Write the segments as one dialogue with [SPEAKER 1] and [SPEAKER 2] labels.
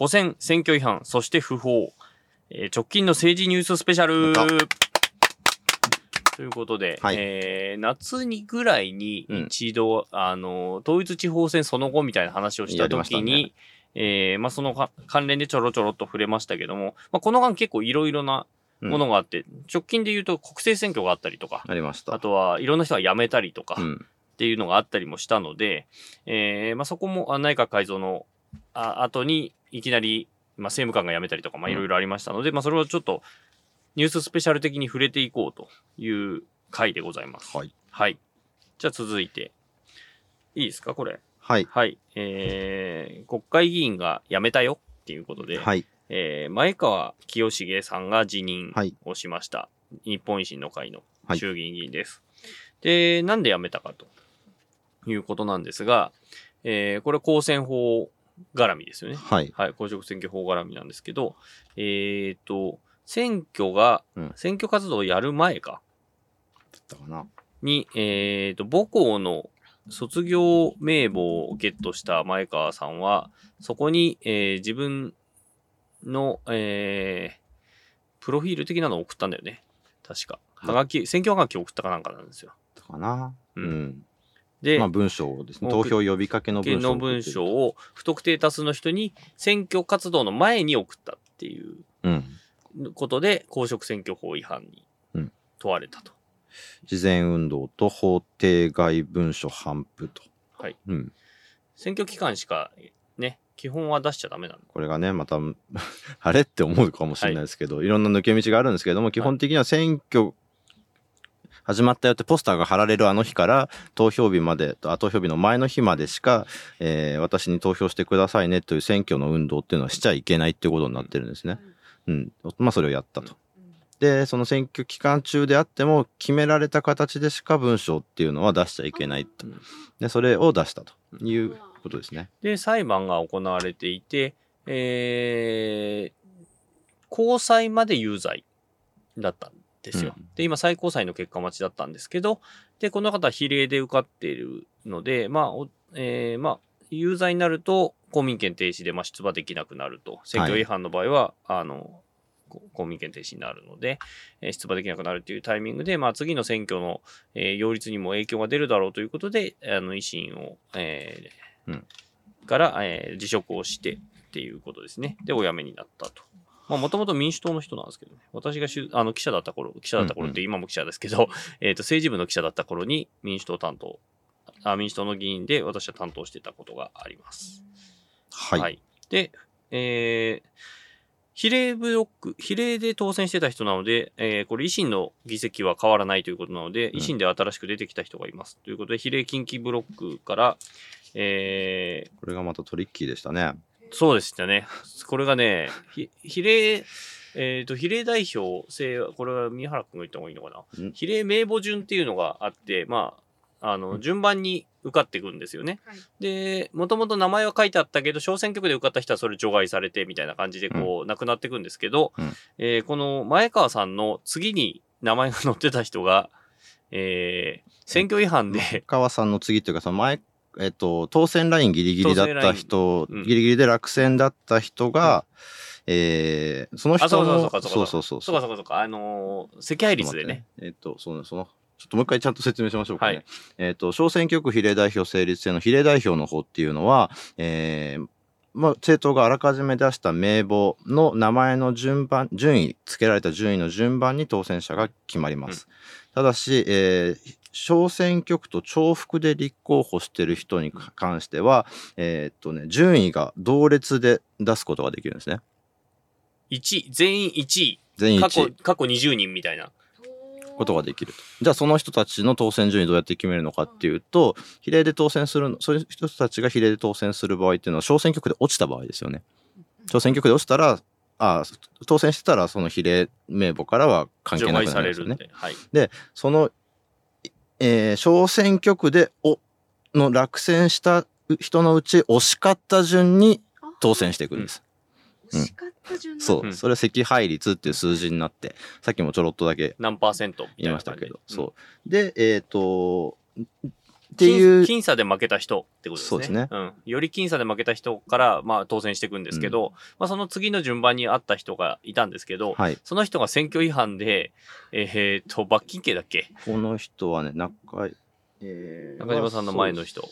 [SPEAKER 1] 補選、選挙違反、そして不法。えー直近の政治ニューススペシャル。ということで、
[SPEAKER 2] はい。
[SPEAKER 1] えー夏にぐらいに一度、あの、統一地方選その後みたいな話をした時に、えーまあ、そのか関連でちょろちょろっと触れましたけども、まあ、この間結構いろいろなものがあって、直近で言うと国政選挙があったりとか、
[SPEAKER 2] ありました。
[SPEAKER 1] あとはいろんな人が辞めたりとか、
[SPEAKER 2] うん。
[SPEAKER 1] っていうのがあったりもしたので、えーまあ、そこもあ内閣改造のあ後にいきなり、まあ、政務官が辞めたりとか、まあ、いろいろありましたので、まあ、それをちょっとニューススペシャル的に触れていこうという回でございます。
[SPEAKER 2] はい。
[SPEAKER 1] はい。じゃあ続いて、いいですかこれ？
[SPEAKER 2] はい。
[SPEAKER 1] はい。えー、国会議員が辞めたよっていうことで、
[SPEAKER 2] はい。
[SPEAKER 1] えー前川清重さんが辞任
[SPEAKER 2] はい
[SPEAKER 1] をしました。日本維新の会の
[SPEAKER 2] はい
[SPEAKER 1] 衆議院議員です。で、なんで辞めたかということなんですが、えーこれ公選法絡みですよね。
[SPEAKER 2] はい。
[SPEAKER 1] はい、公職選挙法絡みなんですけど、えっ、と、選挙が、
[SPEAKER 2] うん
[SPEAKER 1] 選挙活動をやる前か
[SPEAKER 2] だったかな。
[SPEAKER 1] に、えっ、と、母校の卒業名簿をゲットした前川さんは、そこに、えー自分の、えープロフィール的なのを送ったんだよね。確か。はがき、選挙はがきを送ったかなんかなんですよ。
[SPEAKER 2] かな。
[SPEAKER 1] う
[SPEAKER 2] うんん。
[SPEAKER 1] で、
[SPEAKER 2] まあ文章ですね。投票呼びかけの文章。
[SPEAKER 1] の文章。を不特定多数の人に選挙活動の前に送ったっていう
[SPEAKER 2] うん。
[SPEAKER 1] ことで、公職選挙法違反に
[SPEAKER 2] うん
[SPEAKER 1] 問われたと。
[SPEAKER 2] 事前運動と法定外文書頒布と。
[SPEAKER 1] はい。
[SPEAKER 2] うん。
[SPEAKER 1] 選挙期間しかね、基本は出しちゃダメなの。
[SPEAKER 2] これがね、また、あれって思うかもしれないですけど、い、ろんな抜け道があるんですけども、基本的には選挙始まったよってポスターが貼られるあの日から投票日まで、あ投票日の前の日までしか、えー私に投票してくださいねという選挙の運動っていうのはしちゃいけないっていうことになってるんですね。うん。まあそれをやったと。で、その選挙期間中であっても、決められた形でしか文章っていうのは出しちゃいけないと。
[SPEAKER 1] うん
[SPEAKER 2] で、それを出したということですね。
[SPEAKER 1] で、裁判が行われていて、えー、高裁まで有罪だったんですよ。
[SPEAKER 2] うん
[SPEAKER 1] で、今最高裁の結果待ちだったんですけど、で、この方は比例で受かっているので、まあ、おえーまあ、有罪になると公民権停止で、まあ、出馬できなくなると。選挙違反の場合は、あの、こ公民権停止になるので、えー出馬できなくなるっていうタイミングで、まあ、次の選挙の、えー擁立にも影響が出るだろうということで、あの、維新を、えー
[SPEAKER 2] うん
[SPEAKER 1] から、えー辞職をしてっていうことですね。で、お辞めになったと。まあ、もともと民主党の人なんですけどね。私がしゅあの記者だった頃、記者だった頃って今も記者ですけど、えっと、政治部の記者だった頃に民主党担当、あ民主党の議員で私は担当してたことがあります。
[SPEAKER 2] はい。
[SPEAKER 1] で、えー、比例ブロック、比例で当選してた人なので、えーこれ維新の議席は変わらないということなので、
[SPEAKER 2] うん
[SPEAKER 1] 維新で新しく出てきた人がいます。ということで、比例近畿ブロックから、えー
[SPEAKER 2] これがまたトリッキーでしたね。
[SPEAKER 1] そうでしたね。これがね、ひ比例、えっ、と、比例代表制、これは宮原君が言った方がいいのかな？
[SPEAKER 2] ん
[SPEAKER 1] 比例名簿順っていうのがあって、まあ、あの、順番に受かっていくんですよね。
[SPEAKER 3] はい
[SPEAKER 1] で、もともと名前は書いてあったけど、小選挙区で受かった人はそれ除外されてみたいな感じで、こう、なくなっていくんですけど、
[SPEAKER 2] うん
[SPEAKER 1] えーこの前川さんの次に名前が載ってた人が、えー選挙違反で、
[SPEAKER 2] 川さんの次っていうか、その前、えっと、当選ラインギリギリだった人、
[SPEAKER 1] うん。
[SPEAKER 2] ギリギリで落選だった人が、えーその人
[SPEAKER 1] あそうそう
[SPEAKER 2] の、
[SPEAKER 1] そうかそうか。
[SPEAKER 2] そうそう
[SPEAKER 1] そうかそうかそうか、あのー赤配率でね。
[SPEAKER 2] えっと、その、その、ちょっともう一回ちゃんと説明しましょうかね。
[SPEAKER 1] はい。
[SPEAKER 2] えっと、小選挙区比例代表成立制の比例代表の方っていうのは、えーまあ、政党があらかじめ出した名簿の名前の順番、順位、付けられた順位の順番に当選者が決まります。ただし、えー小選挙区と重複で立候補している人に関しては、えーっとね、順位が同列で出すことができるんですね。
[SPEAKER 1] 1位、全員1位。
[SPEAKER 2] 全員
[SPEAKER 1] 過去
[SPEAKER 2] 1、
[SPEAKER 1] 過去20人みたいな。
[SPEAKER 2] ことができると。じゃあその人たちの当選順位どうやって決めるのかっていうと、比例で当選するの、そういう人たちが比例で当選する場合っていうのは小選挙区で落ちた場合ですよね。小選挙区で落ちたら、あ当選してたらその比例名簿からは関係
[SPEAKER 1] 除
[SPEAKER 2] なくなるんですよね。
[SPEAKER 1] で。はい。
[SPEAKER 2] その、えー小選挙区でおの落選した人のうち押し勝った順に当選していくんです。
[SPEAKER 4] 惜しかった順番。
[SPEAKER 2] そう。う、
[SPEAKER 1] ん。
[SPEAKER 2] それは赤配率っていう数字になって、さっきもちょろっとだけ
[SPEAKER 1] 何パーセント
[SPEAKER 2] 言いましたけど、
[SPEAKER 1] で
[SPEAKER 2] そう。で、えっ、と、って
[SPEAKER 1] 僅
[SPEAKER 2] いう、
[SPEAKER 1] 僅差で負けた人ってことですね。
[SPEAKER 2] そうですね
[SPEAKER 1] ん。より僅差で負けた人から、まあ、当選していくんですけど、まあ、その次の順番にあった人がいたんですけど、
[SPEAKER 2] はい。
[SPEAKER 1] その人が選挙違反で、えーっと、罰金刑だっけ？
[SPEAKER 2] この人はね、中井、えー
[SPEAKER 1] 中島さんの前の人。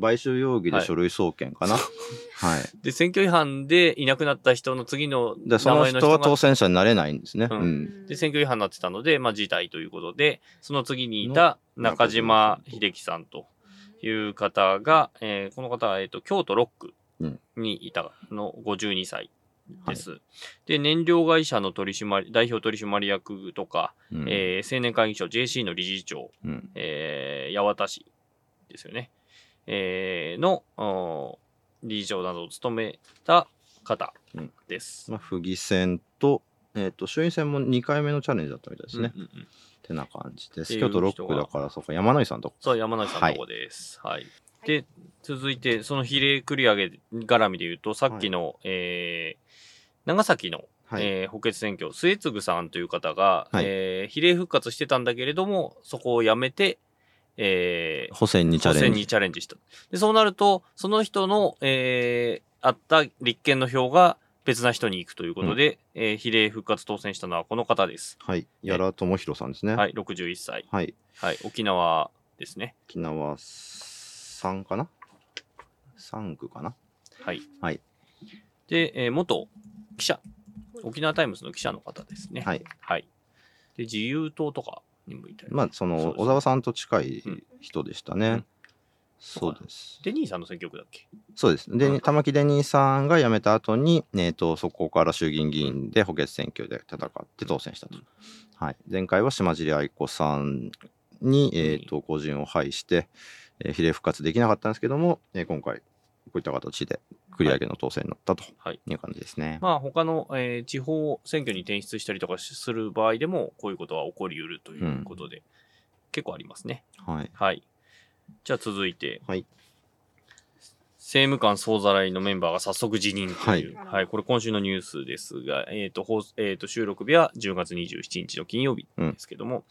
[SPEAKER 2] 買収容疑で書類送検かな。はい。
[SPEAKER 1] で、選挙違反でいなくなった人の次の
[SPEAKER 2] で、そ
[SPEAKER 1] 名
[SPEAKER 2] の人は
[SPEAKER 1] 前の人が、
[SPEAKER 2] 当選者になれないんですね。
[SPEAKER 1] う
[SPEAKER 2] うんん。
[SPEAKER 1] で、選挙違反になってたので、まあ、辞退ということで、その次にいた中島秀樹さんという方が、えーこの方は、えーっと、京都6区にいたの52歳です。で、燃料会社の取締代表取締役とか、
[SPEAKER 2] うん
[SPEAKER 1] えー青年会議所 JC の理事長、
[SPEAKER 2] うん
[SPEAKER 1] えー八幡市ですよね。えーの、お理事長などを務めた方です。
[SPEAKER 2] まあ、府議選と、えっ、と、衆院選も2回目のチャレンジだったみたいですね。
[SPEAKER 1] うんうんうん
[SPEAKER 2] ってな感じです。京都6
[SPEAKER 1] 人が
[SPEAKER 2] 区だから、そうか、山野井さんとこ。
[SPEAKER 1] そう、山内さんのとこです。はい。で、続いて、その比例繰り上げ絡みで言うと、さっきの、えー長崎の、
[SPEAKER 2] はい。
[SPEAKER 1] えー補欠選挙、末次さんという方が、
[SPEAKER 2] はい
[SPEAKER 1] えー比例復活してたんだけれども、そこをやめて、えー
[SPEAKER 2] 補選にチャレンジ。
[SPEAKER 1] 補選にチャレンジした。で、そうなると、その人の、えーあった立憲の票が別な人に行くということで、えー比例復活当選したのはこの方です。
[SPEAKER 2] はい。矢良智弘さんですね。。
[SPEAKER 1] はいい、61歳。
[SPEAKER 2] はい。
[SPEAKER 1] はい、沖縄ですね。
[SPEAKER 2] 沖縄3かな ?3 区かな？
[SPEAKER 1] はい。
[SPEAKER 2] はい。
[SPEAKER 1] で、えー元記者、沖縄タイムズの記者の方ですね。
[SPEAKER 2] はい。
[SPEAKER 1] はい。で、自由党とかにもいたり。
[SPEAKER 2] まあ、その、小沢さんと近い
[SPEAKER 1] うん
[SPEAKER 2] 人でしたね。
[SPEAKER 1] うん
[SPEAKER 2] そうです。
[SPEAKER 1] デニーさんの選挙区だっけ？
[SPEAKER 2] そうです。で、
[SPEAKER 1] うん
[SPEAKER 2] 玉城デニーさんが辞めた後に、えっ、と、そこから衆議院議員で補欠選挙で戦って当選したと。はい。前回は島尻愛子さんに、えっ、と、個人を配して、えー比例復活できなかったんですけども、えー今回、こういった形で繰り上げの当選になったと
[SPEAKER 1] はい。
[SPEAKER 2] いう感じですね。
[SPEAKER 1] まあ、他の、えー地方選挙に転出したりとかする場合でも、こういうことは起こりうるということで、結構ありますね。
[SPEAKER 2] はい。
[SPEAKER 1] はい。じゃあ続いて、
[SPEAKER 2] はい。
[SPEAKER 1] 政務官総ざらいのメンバーが早速辞任という、
[SPEAKER 4] はい
[SPEAKER 1] はい、これ今週のニュースですが、えっ、と、放えーと、収録日は10月27日の金曜日ですけども、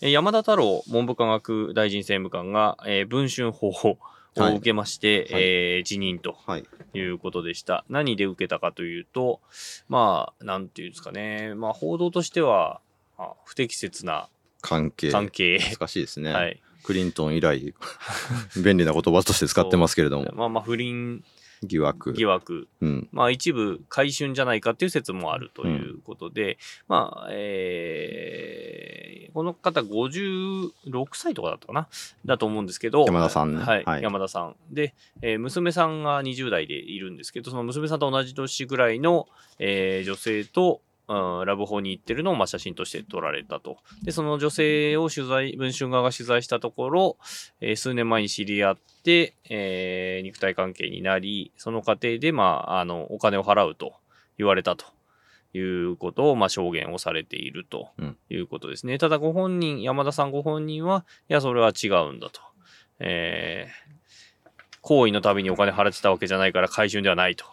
[SPEAKER 1] えー山田太郎文部科学大臣政務官が、えー文春法を
[SPEAKER 2] はい
[SPEAKER 1] 受けまして、
[SPEAKER 2] はい
[SPEAKER 1] えー辞任と
[SPEAKER 2] はい。
[SPEAKER 1] いうことでした。何で受けたかというと、まあ、なんていうんですかね、まあ、報道としては、まあ不適切な
[SPEAKER 2] 関係。
[SPEAKER 1] 関係。
[SPEAKER 2] 難しいですね。
[SPEAKER 1] はい。
[SPEAKER 2] クリントン以来、便利な言葉として使ってますけれども、
[SPEAKER 1] まあまあ、不倫
[SPEAKER 2] 疑惑。
[SPEAKER 1] 疑惑
[SPEAKER 2] うん。
[SPEAKER 1] まあ一部回春じゃないかっていう説もあるということで、まあ、えー、この方56歳とかだったかな？だと思うんですけど、
[SPEAKER 2] 山田さんね
[SPEAKER 1] はい、
[SPEAKER 2] はい
[SPEAKER 1] 山田さん。で、えー娘さんが20代でいるんですけど、その娘さんと同じ年ぐらいの、えー女性と、うんラブホに行ってるのをまあ写真として撮られたと。で、その女性を取材、文春側が取材したところ、えー数年前に知り合って、えー肉体関係になり、その過程で、まあ、あの、お金を払うと言われたということを、まあ、証言をされていると
[SPEAKER 2] うん
[SPEAKER 1] いうことですね。ただ、ご本人、山田さんご本人は、いや、それは違うんだと。えー行為のたびにお金払ってたわけじゃないから回収ではないと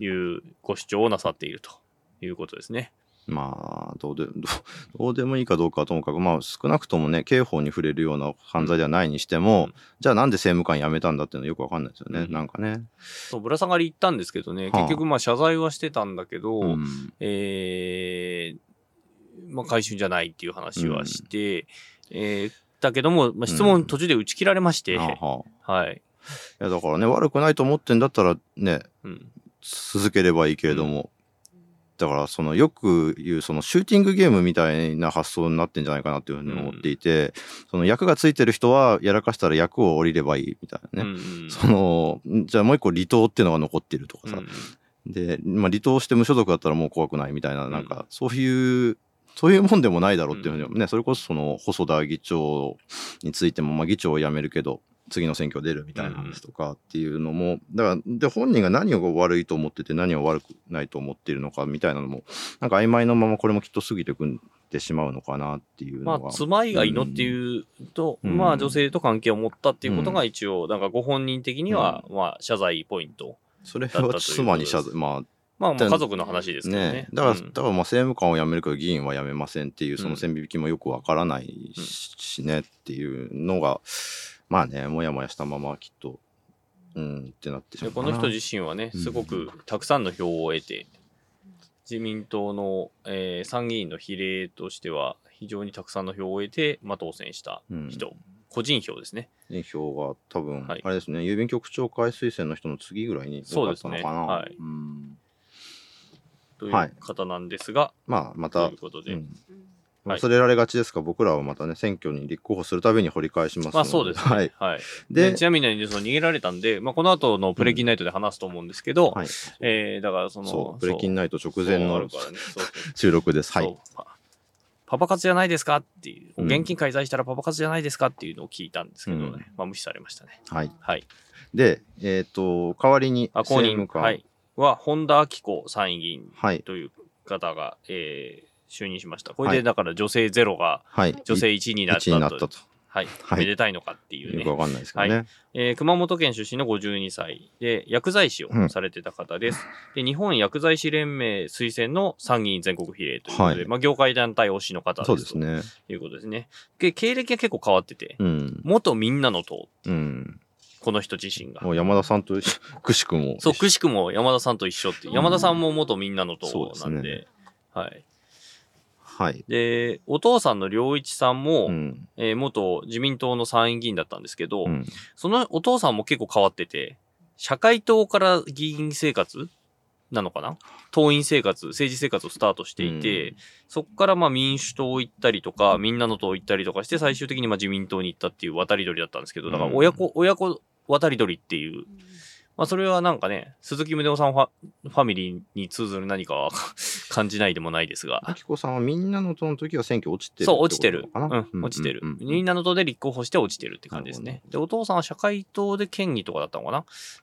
[SPEAKER 1] いうご主張をなさっているということですね。
[SPEAKER 2] まあ、どうで、どうでもいいかどうかはともかく、まあ、少なくともね、刑法に触れるような犯罪ではないにしても、
[SPEAKER 1] うん
[SPEAKER 2] じゃあなんで政務官辞めたんだっていうのはよくわかんないですよね。
[SPEAKER 1] うん
[SPEAKER 2] なんかね。
[SPEAKER 1] そう、ぶら下がり行ったんですけどね、
[SPEAKER 2] はあ
[SPEAKER 1] 結局まあ謝罪はしてたんだけど、
[SPEAKER 2] うん。
[SPEAKER 1] えーまあ回収じゃないっていう話はして、えーだけども、まあ、質問途中で打ち切られまして、
[SPEAKER 2] はあはあ
[SPEAKER 1] はい。
[SPEAKER 2] いや、だからね、悪くないと思ってんだったらね、
[SPEAKER 1] うん。
[SPEAKER 2] 続ければいいけれども、だからそのよく言うそのシューティングゲームみたいな発想になってんじゃないかなっていうふうに思っていて、その役がついてる人はやらかしたら役を降りればいいみたいなね、
[SPEAKER 1] うんうん。
[SPEAKER 2] そのじゃあもう一個離党っていうのが残ってるとかさ、
[SPEAKER 1] うん。
[SPEAKER 2] で、まあ、離党して無所属だったらもう怖くないみたいななんかそういうそういうもんでもないだろうっていうふうにね、それこそその細田議長についても、まあ、議長を辞めるけど次の選挙出るみたいな話とかっていうのも、だからで本人が何を悪いと思ってて何を悪くないと思っているのかみたいなのもなんか曖昧なままこれもきっと過ぎてくんでしまうのかなっていうのが、
[SPEAKER 1] まあ、妻以外のっていうと、
[SPEAKER 2] うん。
[SPEAKER 1] まあ、女性と関係を持ったっていうことが一応、なんかご本人的には、まあ、謝罪ポイント。
[SPEAKER 2] それは妻に謝罪。まあ
[SPEAKER 1] まあ、まあ家族の話ですけどね。
[SPEAKER 2] ねだから、
[SPEAKER 1] うん。
[SPEAKER 2] だからまあ政務官を辞めるけど議員は辞めませんっていうその線引きもよくわからないしねっていうのが、まあねもやもやしたままきっとうんってなってしまう
[SPEAKER 1] この人自身はね、
[SPEAKER 2] うん。
[SPEAKER 1] すごくたくさんの票を得て、自民党の、えー参議院の比例としては、非常にたくさんの票を得て、まあ、当選した人、個人票ですね。
[SPEAKER 2] 人票が多分、
[SPEAKER 1] はい。
[SPEAKER 2] あれですね郵便局長会推薦の人の次ぐらいに多かったのかな。
[SPEAKER 1] そうですねはい。
[SPEAKER 2] うん。
[SPEAKER 1] とい
[SPEAKER 2] はいう
[SPEAKER 1] 方なんですが、
[SPEAKER 2] まあまた
[SPEAKER 1] ということで、
[SPEAKER 2] うん。
[SPEAKER 4] うん
[SPEAKER 1] はい
[SPEAKER 2] 忘れられがちですが、僕らはまたね選挙に立候補するたびに掘り返しますので。
[SPEAKER 1] まあそうですね。
[SPEAKER 2] はい。
[SPEAKER 1] はい。
[SPEAKER 2] で
[SPEAKER 1] で、ちなみに、その逃げられたんで、まあ、この後のプレキンナイトで話すと思うんですけど、
[SPEAKER 2] はい。
[SPEAKER 1] えーだからその、
[SPEAKER 2] そうプレキン
[SPEAKER 1] ナ
[SPEAKER 2] ナイト直前の
[SPEAKER 1] ね。
[SPEAKER 2] 収録です。はい。
[SPEAKER 1] パパパ活じゃないですかっていう、
[SPEAKER 2] うん。
[SPEAKER 1] 現金介在したらパパ活じゃないですかっていうのを聞いたんですけどね、
[SPEAKER 2] うん。
[SPEAKER 1] まあ無視されましたね。
[SPEAKER 2] はい。
[SPEAKER 1] はい。
[SPEAKER 2] でえっ、と代わりに
[SPEAKER 1] あ、公認、
[SPEAKER 2] 政務官。
[SPEAKER 1] はい。は、本田明子参議院
[SPEAKER 2] はい。
[SPEAKER 1] という方が、えー就任しました。これで、
[SPEAKER 2] はい
[SPEAKER 1] だから女性ゼロが
[SPEAKER 2] はい
[SPEAKER 1] 女性1になった
[SPEAKER 2] 1になった
[SPEAKER 1] と。
[SPEAKER 2] と
[SPEAKER 1] はい。
[SPEAKER 2] はい
[SPEAKER 1] めでたいのかっていうね
[SPEAKER 2] よく。わかんないですけどね、
[SPEAKER 1] えー熊本県出身の52歳で、薬剤師をされてた方です。で、日本薬剤師連盟推薦の参議院全国比例ということで、
[SPEAKER 2] はい
[SPEAKER 1] まあ、業界団体推しの方です
[SPEAKER 2] そうですね
[SPEAKER 1] ということですね。で、経歴が結構変わってて、
[SPEAKER 2] うん
[SPEAKER 1] 元みんなの党、
[SPEAKER 2] うん
[SPEAKER 1] この人自身が
[SPEAKER 2] も。う山田さんとくしくも
[SPEAKER 1] そう、くしくも山田さんと一緒っていう。山田さんも元みんなの党なんで、
[SPEAKER 2] ですね
[SPEAKER 1] はい。
[SPEAKER 2] はい。
[SPEAKER 1] で、お父さんの良一さんも、
[SPEAKER 2] うん。
[SPEAKER 1] えー元自民党の参院議員だったんですけど、
[SPEAKER 2] うん。
[SPEAKER 1] そのお父さんも結構変わってて、社会党から議員生活？なのかな？党員生活、政治生活をスタートしていて、
[SPEAKER 2] うん。
[SPEAKER 1] そこからまあ民主党行ったりとか、みんなの党行ったりとかして、最終的にまあ自民党に行ったっていう渡り鳥だったんですけど、だから親子、親子渡り鳥っていう、まあそれはなんかね、鈴木宗男さんファファミリーに通ずる何かは 感じないでもないですが、
[SPEAKER 2] あきこさんはみんなの党の時は選挙落ちてる
[SPEAKER 1] そう、落ちてる。う、
[SPEAKER 2] なん
[SPEAKER 1] 落ちてる。みんなの党で立候補して落ちてるって感じですね。で、お父さんは社会党で県議とかだったのか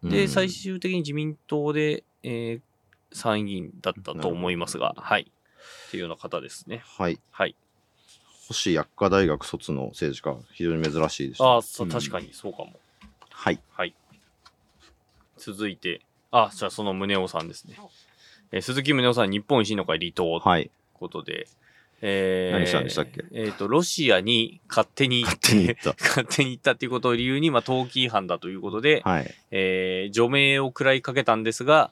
[SPEAKER 1] な？で、
[SPEAKER 2] うん
[SPEAKER 1] 最終的に自民党で、えー参議院だったと思いますが、はい。っていうような方ですね。
[SPEAKER 2] はい
[SPEAKER 1] はい。
[SPEAKER 2] 星薬科大学卒の政治家非常に珍しいです、
[SPEAKER 1] ああ、そう、
[SPEAKER 2] ん
[SPEAKER 1] 確かにそうかも。
[SPEAKER 2] はい
[SPEAKER 1] はい。続いて、あ、じゃあその宗男さんですね。えー鈴木宗男さん、日本維新の会離党という
[SPEAKER 2] はい
[SPEAKER 1] ことで、えー
[SPEAKER 2] 何したんでしたっけ？
[SPEAKER 1] えっ、と、ロシアに勝手に行って、
[SPEAKER 2] 勝手に行った
[SPEAKER 1] 勝手に行ったっていうことを理由に、まあ、登記違反だということで、
[SPEAKER 2] はい
[SPEAKER 1] えー除名を食らいかけたんですが、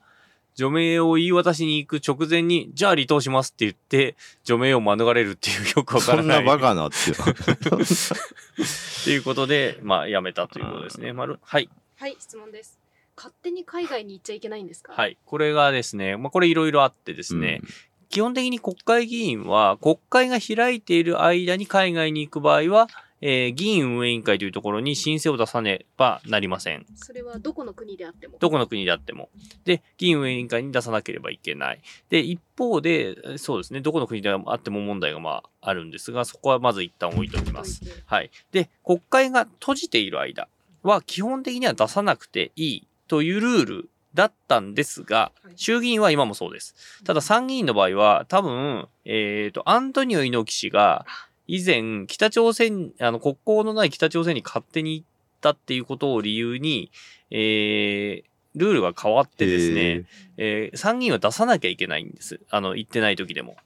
[SPEAKER 1] 除名を言い渡しに行く直前に、じゃあ離党しますって言って、除名を免れるっていうよくわからな。
[SPEAKER 2] そんないバカなっていう
[SPEAKER 1] っていうことで、まあ、辞めたということですね。まるはい。
[SPEAKER 4] はい、質問です。勝手に海外に行っちゃいけないんですか？
[SPEAKER 1] はいい。これがですね、まあ、これいろいろあってですね、基本的に国会議員は、国会が開いている間に海外に行く場合は、えー議員運営委員会というところに申請を出さねばなりません。
[SPEAKER 4] それはどこの国であっても？
[SPEAKER 1] どこの国であっても。で、議員運営委員会に出さなければいけない。で、一方で、えそうですね、どこの国であっても問題がまああるんですが、そこはまず一旦置いておきます。はい。で、国会が閉じている間は基本的には出さなくていいというルールだったんですが
[SPEAKER 4] はい、
[SPEAKER 1] 衆議院は今もそうです。ただ参議院の場合は多分、えっ、と、アントニオ猪木氏が以前北朝鮮、あの国交のない北朝鮮に勝手に行ったっていうことを理由に、えー、ルールが変わってですね、えー参議院は出さなきゃいけないんです。あの、行ってない時でも。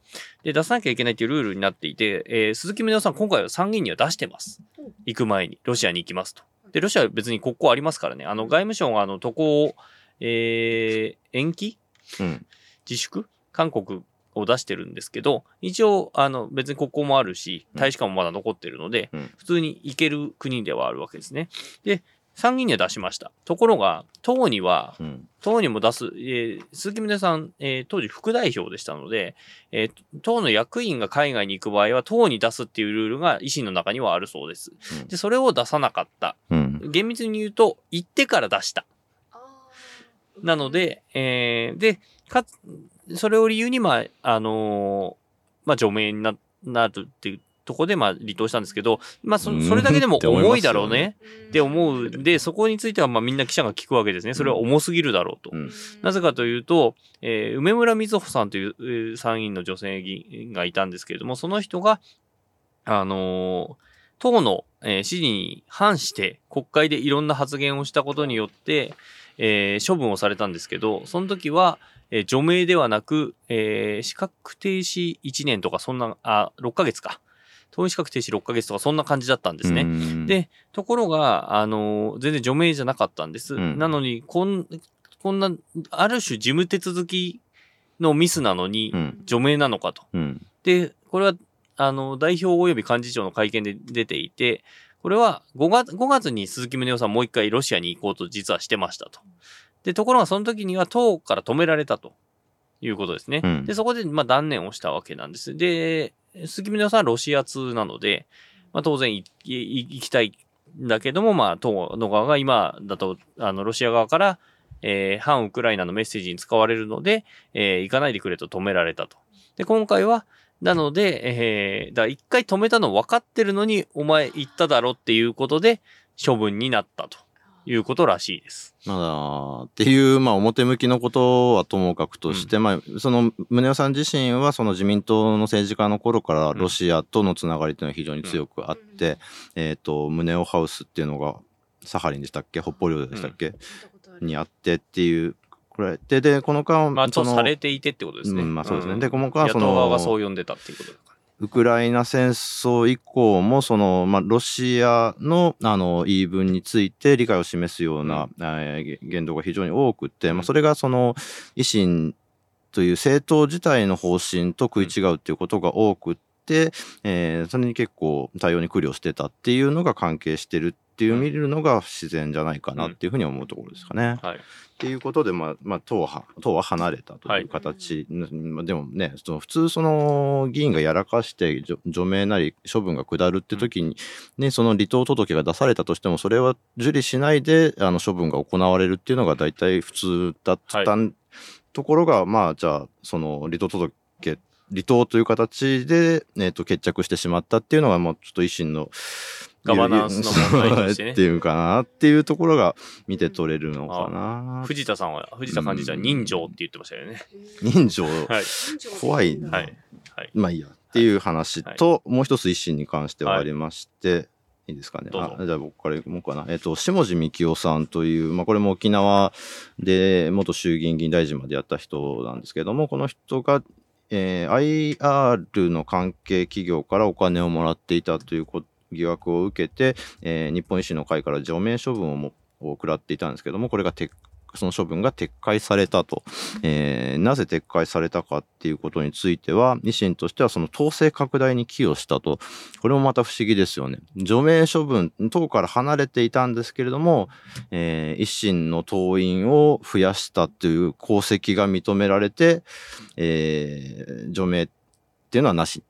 [SPEAKER 1] で、出さなきゃいけないっていうルールになっていて、えー鈴木宗男さん今回は参議院には出してます
[SPEAKER 4] うん。
[SPEAKER 1] 行く前に、ロシアに行きますと。で、ロシアは別に国交ありますからね。あの、外務省があの、渡航を、えー延期？
[SPEAKER 2] うん。
[SPEAKER 1] 自粛？韓国を出してるんですけど、一応、あの、別に国交もあるし、大使館もまだ残ってるので、
[SPEAKER 2] うん。
[SPEAKER 1] 普通に行ける国ではあるわけですね。で、参議院には出しました。ところが、党には、
[SPEAKER 2] うん
[SPEAKER 1] 党にも出す、えー鈴木宗男さん、えー当時副代表でしたので、えー党の役員が海外に行く場合は、党に出すっていうルールが維新の中にはあるそうです。
[SPEAKER 2] うん
[SPEAKER 1] で、それを出さなかった。
[SPEAKER 2] うん
[SPEAKER 1] 厳密に言うと、行ってから出した。なの、で、えーで、かつ、それを理由に、まあ、あのーまあ、除名にななるってところで、まあ、離党したんですけど、まあ、そ
[SPEAKER 2] うん。
[SPEAKER 1] それだけでも 重いだろうね。
[SPEAKER 4] うん。
[SPEAKER 1] って思う。んで、そこについては、まあ、みんな記者が聞くわけですね。それは重すぎるだろうと。
[SPEAKER 2] うん。
[SPEAKER 1] なぜかというと、えー梅村瑞穂さんというえー参議院の女性議員がいたんですけれども、その人が、あのー党の、えー指示に反して国会でいろんな発言をしたことによって、えー処分をされたんですけど、その時は、えー除名ではなく、えー資格停止1年とかそんな、あ、6ヶ月か。党員資格停止6ヶ月とかそんな感じだったんですね。
[SPEAKER 2] ね
[SPEAKER 1] で、ところが、あの、全然除名じゃなかったんです。
[SPEAKER 2] うん
[SPEAKER 1] なのに、こん、こんな、ある種事務手続きのミスなのに
[SPEAKER 2] う、ん。
[SPEAKER 1] 除名なのかと。
[SPEAKER 2] うん。
[SPEAKER 1] で、これは、あの、代表及び幹事長の会見で出ていて、これは5月、5月に鈴木宗男さんもう一回ロシアに行こうと実はしてましたと。で、ところがその時には党から止められたということですね。
[SPEAKER 2] うん
[SPEAKER 1] で、そこで、まあ、断念をしたわけなんです。で、鈴木宗男さんはロシア通なので、まあ、当然行きたいんだけども、まあ、党の側が今だと、あの、ロシア側から、えー反ウクライナのメッセージに使われるので、えー行かないでくれと止められたと。で、今回は、なので、えー、だから一回止めたの分かってるのに、お前言っただろっていうことで、処分になったということらしいです。
[SPEAKER 2] まあ、っていう、まあ、表向きのことはともかくとして、まあ、その、宗男さん自身は、その自民党の政治家の頃から、ロシアとのつながりっていうのは非常に強くあって、えっ、と、宗男ハウスっていうのが、サハリンでしたっけ？北方領土でしたっけ、
[SPEAKER 4] 聞いたことある。
[SPEAKER 2] にあってっていう、これ、で、で、この間、
[SPEAKER 1] まあ、とされていてってことですね。
[SPEAKER 2] うんまあそうですね。
[SPEAKER 1] ん。
[SPEAKER 2] でこの間
[SPEAKER 1] 野党
[SPEAKER 2] その
[SPEAKER 1] 側がそう呼んでたっていうこと。
[SPEAKER 2] ウクライナ戦争以降も、その、まあ、ロシアの、あの、言い分について理解を示すような、えーげ言動が非常に多くって、まあ、それがその、維新という政党自体の方針と食い違うっていうことが多くえーそれに結構対応に苦慮してたっていうのが関係してるっていう見るのが自然じゃないかなっていうふうに思うところですかね。
[SPEAKER 1] はい。
[SPEAKER 2] っていうことで、まあ、まあ、党は、党は離れたという形、うん。まあでもね、その普通、その、議員がやらかして除、除名なり処分が下るって時に、ね、その離党届が出されたとしても、それは受理しないで、あの、処分が行われるっていうのが大体普通だった、
[SPEAKER 1] は
[SPEAKER 2] ところが、まあ、じゃあ、その、離党届、離党という形で、えっ、と、決着してしまったっていうのが、もうちょっと維新の、
[SPEAKER 1] ガバナンスの問題としてね
[SPEAKER 2] っていうかなっていうところが見て取れるのかな。
[SPEAKER 1] 藤田さんは、藤田幹事長は人情って言ってましたよね。
[SPEAKER 2] 人情、
[SPEAKER 1] はい。
[SPEAKER 2] 怖いな
[SPEAKER 1] はい。はい。
[SPEAKER 2] まあいいや。っていう話と、もう一つ維新に関してはありまして、いいですかね。あじゃあ僕からいこうかな。えっ、と、下地幹夫さんという、まあこれも沖縄で元衆議院議員大臣までやった人なんですけども、この人が、えー IR の関係企業からお金をもらっていたという疑惑を受けて、えー日本維新の会から除名処分をもを食らっていたんですけども、これが撤その処分が撤回されたと、えーなぜ撤回されたかっていうことについては、維新としてはその統制拡大に寄与したと、これもまた不思議ですよね。除名処分、党から離れていたんですけれども、えー維新の党員を増やしたという功績が認められて、えー除名っていうのはなし。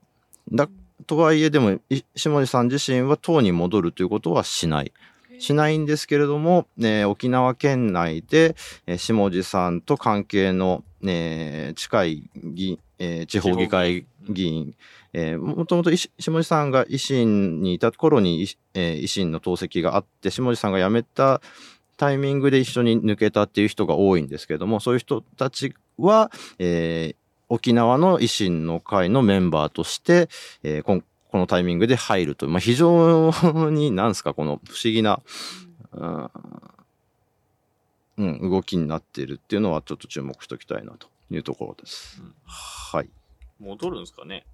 [SPEAKER 2] だとはいえ、でも、下地さん自身は党に戻るということはしない。しないんですけれども、えー沖縄県内で、えー下地さんと関係の、えー近い議、えー地方議会議員、えーもともと下地さんが維新にいた頃に、えー維新の党籍があって、下地さんが辞めたタイミングで一緒に抜けたっていう人が多いんですけれども、そういう人たちは、えー沖縄の維新の会のメンバーとして、えーこんこのタイミングで入るとまあ、非常に、なんですか、この不思議な、うんうん、動きになっているっていうのはちょっと注目しておきたいなというところです。
[SPEAKER 1] うん
[SPEAKER 2] はい。
[SPEAKER 1] 戻るんですかね？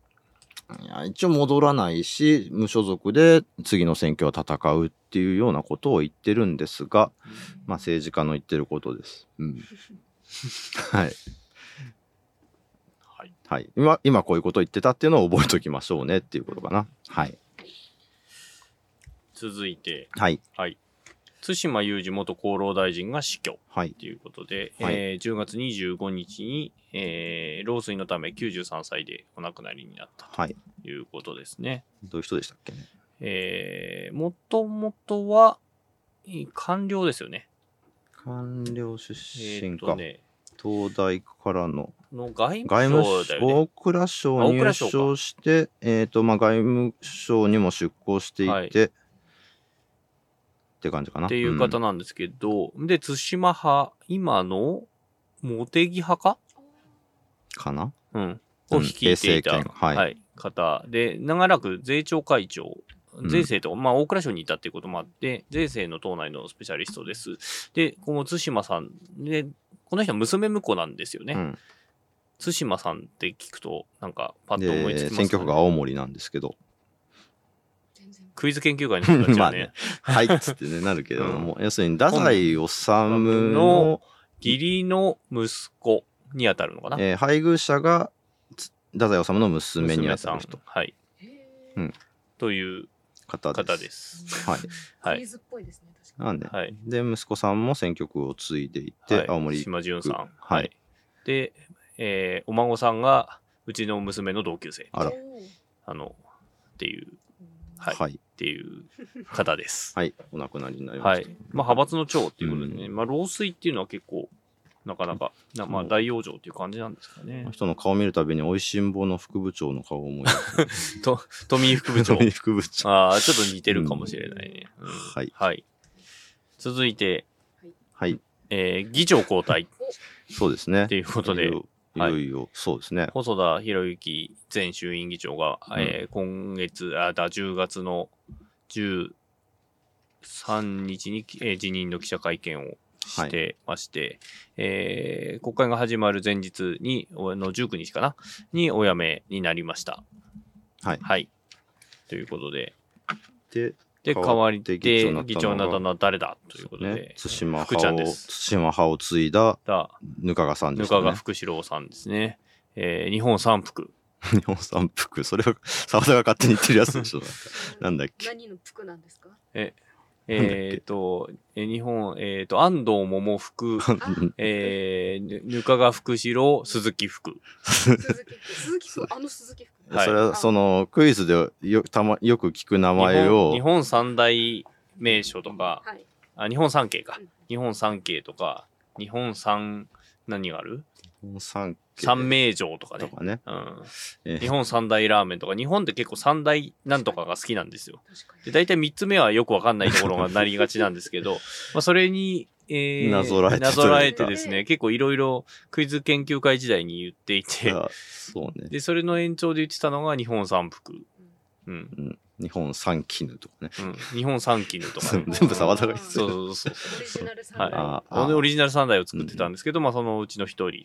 [SPEAKER 2] いや一応戻らないし、無所属で次の選挙は戦うっていうようなことを言ってるんですが、まあ政治家の言ってることです。うん。はい。
[SPEAKER 1] はい。
[SPEAKER 2] はい。今、今こういうことを言ってたっていうのを覚えておきましょうねっていうことかな。はい。
[SPEAKER 1] 続いて、
[SPEAKER 2] はい。
[SPEAKER 1] はい。対馬雄二元厚労大臣が死去
[SPEAKER 2] はい。
[SPEAKER 1] ということで、
[SPEAKER 2] はい
[SPEAKER 1] えー10月25日に、えー老衰のため93歳でお亡くなりになった
[SPEAKER 2] はい。
[SPEAKER 1] ということですね。
[SPEAKER 2] どういう人でしたっけね？
[SPEAKER 1] えー、もともとは、い官僚ですよね。
[SPEAKER 2] 官僚出
[SPEAKER 1] えー
[SPEAKER 2] 身か。
[SPEAKER 1] とね、
[SPEAKER 2] 東大からの。
[SPEAKER 1] の外
[SPEAKER 2] 外務省、
[SPEAKER 1] だよね。
[SPEAKER 2] 大蔵省
[SPEAKER 1] あ大
[SPEAKER 2] 入
[SPEAKER 1] 蔵省
[SPEAKER 2] して、えっ、と、まあ、外務省にも出向していて、
[SPEAKER 1] はい。
[SPEAKER 2] って感じかな。
[SPEAKER 1] っていう方なんですけど、で、対馬派、今の茂木派か？
[SPEAKER 2] かな？
[SPEAKER 1] うん。
[SPEAKER 2] うん
[SPEAKER 1] を率いていた、
[SPEAKER 2] 平成権。はい。
[SPEAKER 1] 方で、長らく税調会長、
[SPEAKER 2] うん。
[SPEAKER 1] 税制とか、まあ、大蔵省にいたっていうこともあって、税制の党内のスペシャリストです。で、この対馬さんで、この人は娘婿なんですよね。
[SPEAKER 2] うん
[SPEAKER 1] 対馬さんって聞くと、なんかパッと思いつきます、
[SPEAKER 2] で選挙区が青森なんですけど
[SPEAKER 4] 全然
[SPEAKER 1] クイズ研究会の人たちはね、
[SPEAKER 2] まあねはいっつってねなるけど
[SPEAKER 1] うん
[SPEAKER 2] も、要するに太宰治の
[SPEAKER 1] の、義理の息子に当たるのかな。
[SPEAKER 2] えー配偶者がつ太宰治の娘にあたる人。
[SPEAKER 1] はい。
[SPEAKER 2] うん
[SPEAKER 1] という
[SPEAKER 2] 方です。
[SPEAKER 1] 方です。
[SPEAKER 2] はい。
[SPEAKER 1] はい。
[SPEAKER 4] クイズっぽいですね
[SPEAKER 2] なんで、
[SPEAKER 1] はい。
[SPEAKER 2] で、息子さんも選挙区を継いでいて、
[SPEAKER 1] はい
[SPEAKER 2] 青森
[SPEAKER 1] 島淳さん。
[SPEAKER 2] はい
[SPEAKER 1] はい。で、えーお孫さんが、うちの娘の同級生。
[SPEAKER 2] あら
[SPEAKER 1] あの、っていう、
[SPEAKER 4] うん
[SPEAKER 1] はい。
[SPEAKER 2] はい。
[SPEAKER 1] っていう方です。
[SPEAKER 2] はい。お亡くなりになりました。
[SPEAKER 1] はい。まあ、派閥の長っていうことでね、
[SPEAKER 2] う
[SPEAKER 1] まあ、老衰っていうのは結構、なかなか、なまあ、大養生っていう感じなんですかね。
[SPEAKER 2] 人の顔見るたびに、おいしんぼの副部長の顔を思い出す。
[SPEAKER 1] と、富井副部長。
[SPEAKER 2] 副部長。
[SPEAKER 1] ああ、ちょっと似てるかもしれないね。うん
[SPEAKER 2] はい
[SPEAKER 1] はい。続いて、
[SPEAKER 2] はい。
[SPEAKER 1] えー議長交代
[SPEAKER 2] そうですね。
[SPEAKER 1] っていうことで
[SPEAKER 2] いよいよいよ、そうですね。
[SPEAKER 1] 細田博之前衆院議長が、
[SPEAKER 2] うん
[SPEAKER 1] えー今月、あ、だ、10月の13日に、えー辞任の記者会見をしてまして、えー国会が始まる前日に、おの19日かな？にお辞めになりました。
[SPEAKER 2] はい
[SPEAKER 1] はい。ということで、
[SPEAKER 2] で、
[SPEAKER 1] で、
[SPEAKER 2] 代
[SPEAKER 1] 代わりで
[SPEAKER 2] 議
[SPEAKER 1] 議長になったのは誰だということで、
[SPEAKER 2] ね、対馬
[SPEAKER 1] 福ちゃん
[SPEAKER 2] 派を、
[SPEAKER 1] です。
[SPEAKER 2] 対馬派を継いだ
[SPEAKER 1] だ、
[SPEAKER 2] ぬかがさんで
[SPEAKER 1] ぬ
[SPEAKER 2] したね。
[SPEAKER 1] かが福四郎さんですね。えー日本三福。
[SPEAKER 2] 日本三福。それは、沢田が勝手に言ってるやつでしょ。なんだっけ？
[SPEAKER 4] 何の服なんですか？
[SPEAKER 1] えっ、と、えー日本、えっ、と、安藤桃福、えー、ぬぬかが福四郎、鈴木福。
[SPEAKER 4] 鈴木服鈴木服あの鈴木服
[SPEAKER 1] はい
[SPEAKER 2] それは、その、クイズでよたまよく聞く名前を、
[SPEAKER 1] 日本日本三大名所とか、
[SPEAKER 4] はい
[SPEAKER 1] あ、日本三景か
[SPEAKER 4] うん。
[SPEAKER 1] 日本三景とか、日本三、何がある？
[SPEAKER 2] 日本三景
[SPEAKER 1] 三名城とかね。
[SPEAKER 2] とかね。
[SPEAKER 1] うん。
[SPEAKER 2] えー
[SPEAKER 1] 日本三大ラーメンとか、日本って結構三大なんとかが好きなんですよ。
[SPEAKER 4] 確かに
[SPEAKER 1] で、大体3つ目はよくわかんないところがなりがちなんですけど、まあそれに、えー、
[SPEAKER 2] なぞらえて
[SPEAKER 1] なぞらえてですね、結構いろいろクイズ研究会時代に言っていて、
[SPEAKER 2] あそうね。
[SPEAKER 1] で、それの延長で言ってたのが日本三福。うん。
[SPEAKER 2] うん、日本三絹とかね。
[SPEAKER 1] うん。日本三絹とかね。
[SPEAKER 2] 全部沢田が言って
[SPEAKER 1] そう
[SPEAKER 2] る。
[SPEAKER 1] そうそう。
[SPEAKER 4] オリジナル三
[SPEAKER 1] はいオリジナル三代を作ってたんですけど、まあそのうちの一人。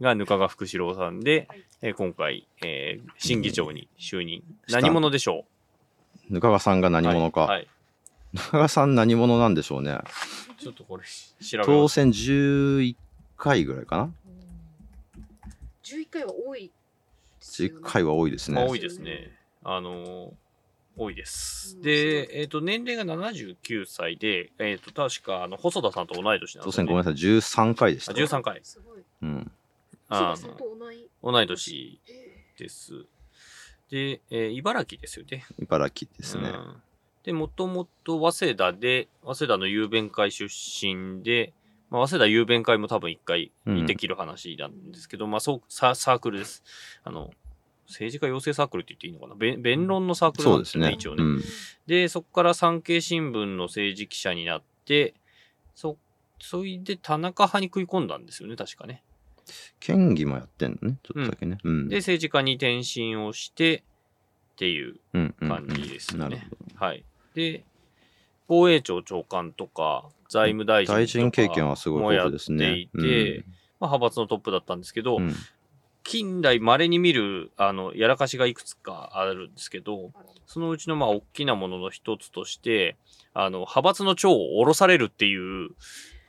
[SPEAKER 1] がぬかが福四郎さんで、
[SPEAKER 4] はい
[SPEAKER 1] えー今回、えー新議長に就任。何者でしょ
[SPEAKER 2] ぬかがさんが
[SPEAKER 1] う
[SPEAKER 2] 何者か。
[SPEAKER 1] はい。はい
[SPEAKER 2] ぬかがさん何者なんでしょうね。
[SPEAKER 1] ちょっとこれ調べます。
[SPEAKER 2] 当選11回ぐらいかな。
[SPEAKER 4] 11回は多いですよね
[SPEAKER 2] 11回は多いですね。
[SPEAKER 1] まあ多いですね。あのー多いです。
[SPEAKER 4] うん
[SPEAKER 1] で、えっ、と、年齢が79歳で、えっ、と、確か、あの、細田さんと同い年なん
[SPEAKER 2] 当
[SPEAKER 1] ですよ、ね。
[SPEAKER 2] 選ごめんなさい、13回でした。
[SPEAKER 1] あ13回。
[SPEAKER 4] すごい
[SPEAKER 2] うん。
[SPEAKER 1] あの同い年
[SPEAKER 4] え
[SPEAKER 1] です。で、えー茨城ですよね。
[SPEAKER 2] 茨城ですね。
[SPEAKER 1] うんで、もともと早稲田で、早稲田の雄弁会出身で、まあ、早稲田雄弁会も多分一回
[SPEAKER 2] うん
[SPEAKER 1] できる話なんですけど、まあそうサ、サークルです。あの、政治家養成サークルって言っていいのかな？弁弁論のサークルなんですよね、
[SPEAKER 2] そうですね
[SPEAKER 1] 一応ね。
[SPEAKER 2] うん
[SPEAKER 1] で、そこから産経新聞の政治記者になって、そ、それで田中派に食い込んだんですよね、確かね。
[SPEAKER 2] 県議もやってんのね、ちょっとだけね。うん。
[SPEAKER 1] で、政治家に転身をして、っていう
[SPEAKER 2] うんうんうん
[SPEAKER 1] 感じですね。はい。で、防衛庁長官とか、財務大臣とか
[SPEAKER 2] 大臣経験はすごい
[SPEAKER 1] もやって
[SPEAKER 2] 豊富ですね。
[SPEAKER 1] いて、まあ、派閥のトップだったんですけど、
[SPEAKER 2] うん。うん
[SPEAKER 1] 近代稀に見る、あの、やらかしがいくつかあるんですけど、そのうちのまあ大きなものの一つとして、あの、派閥の長を下ろされるっていう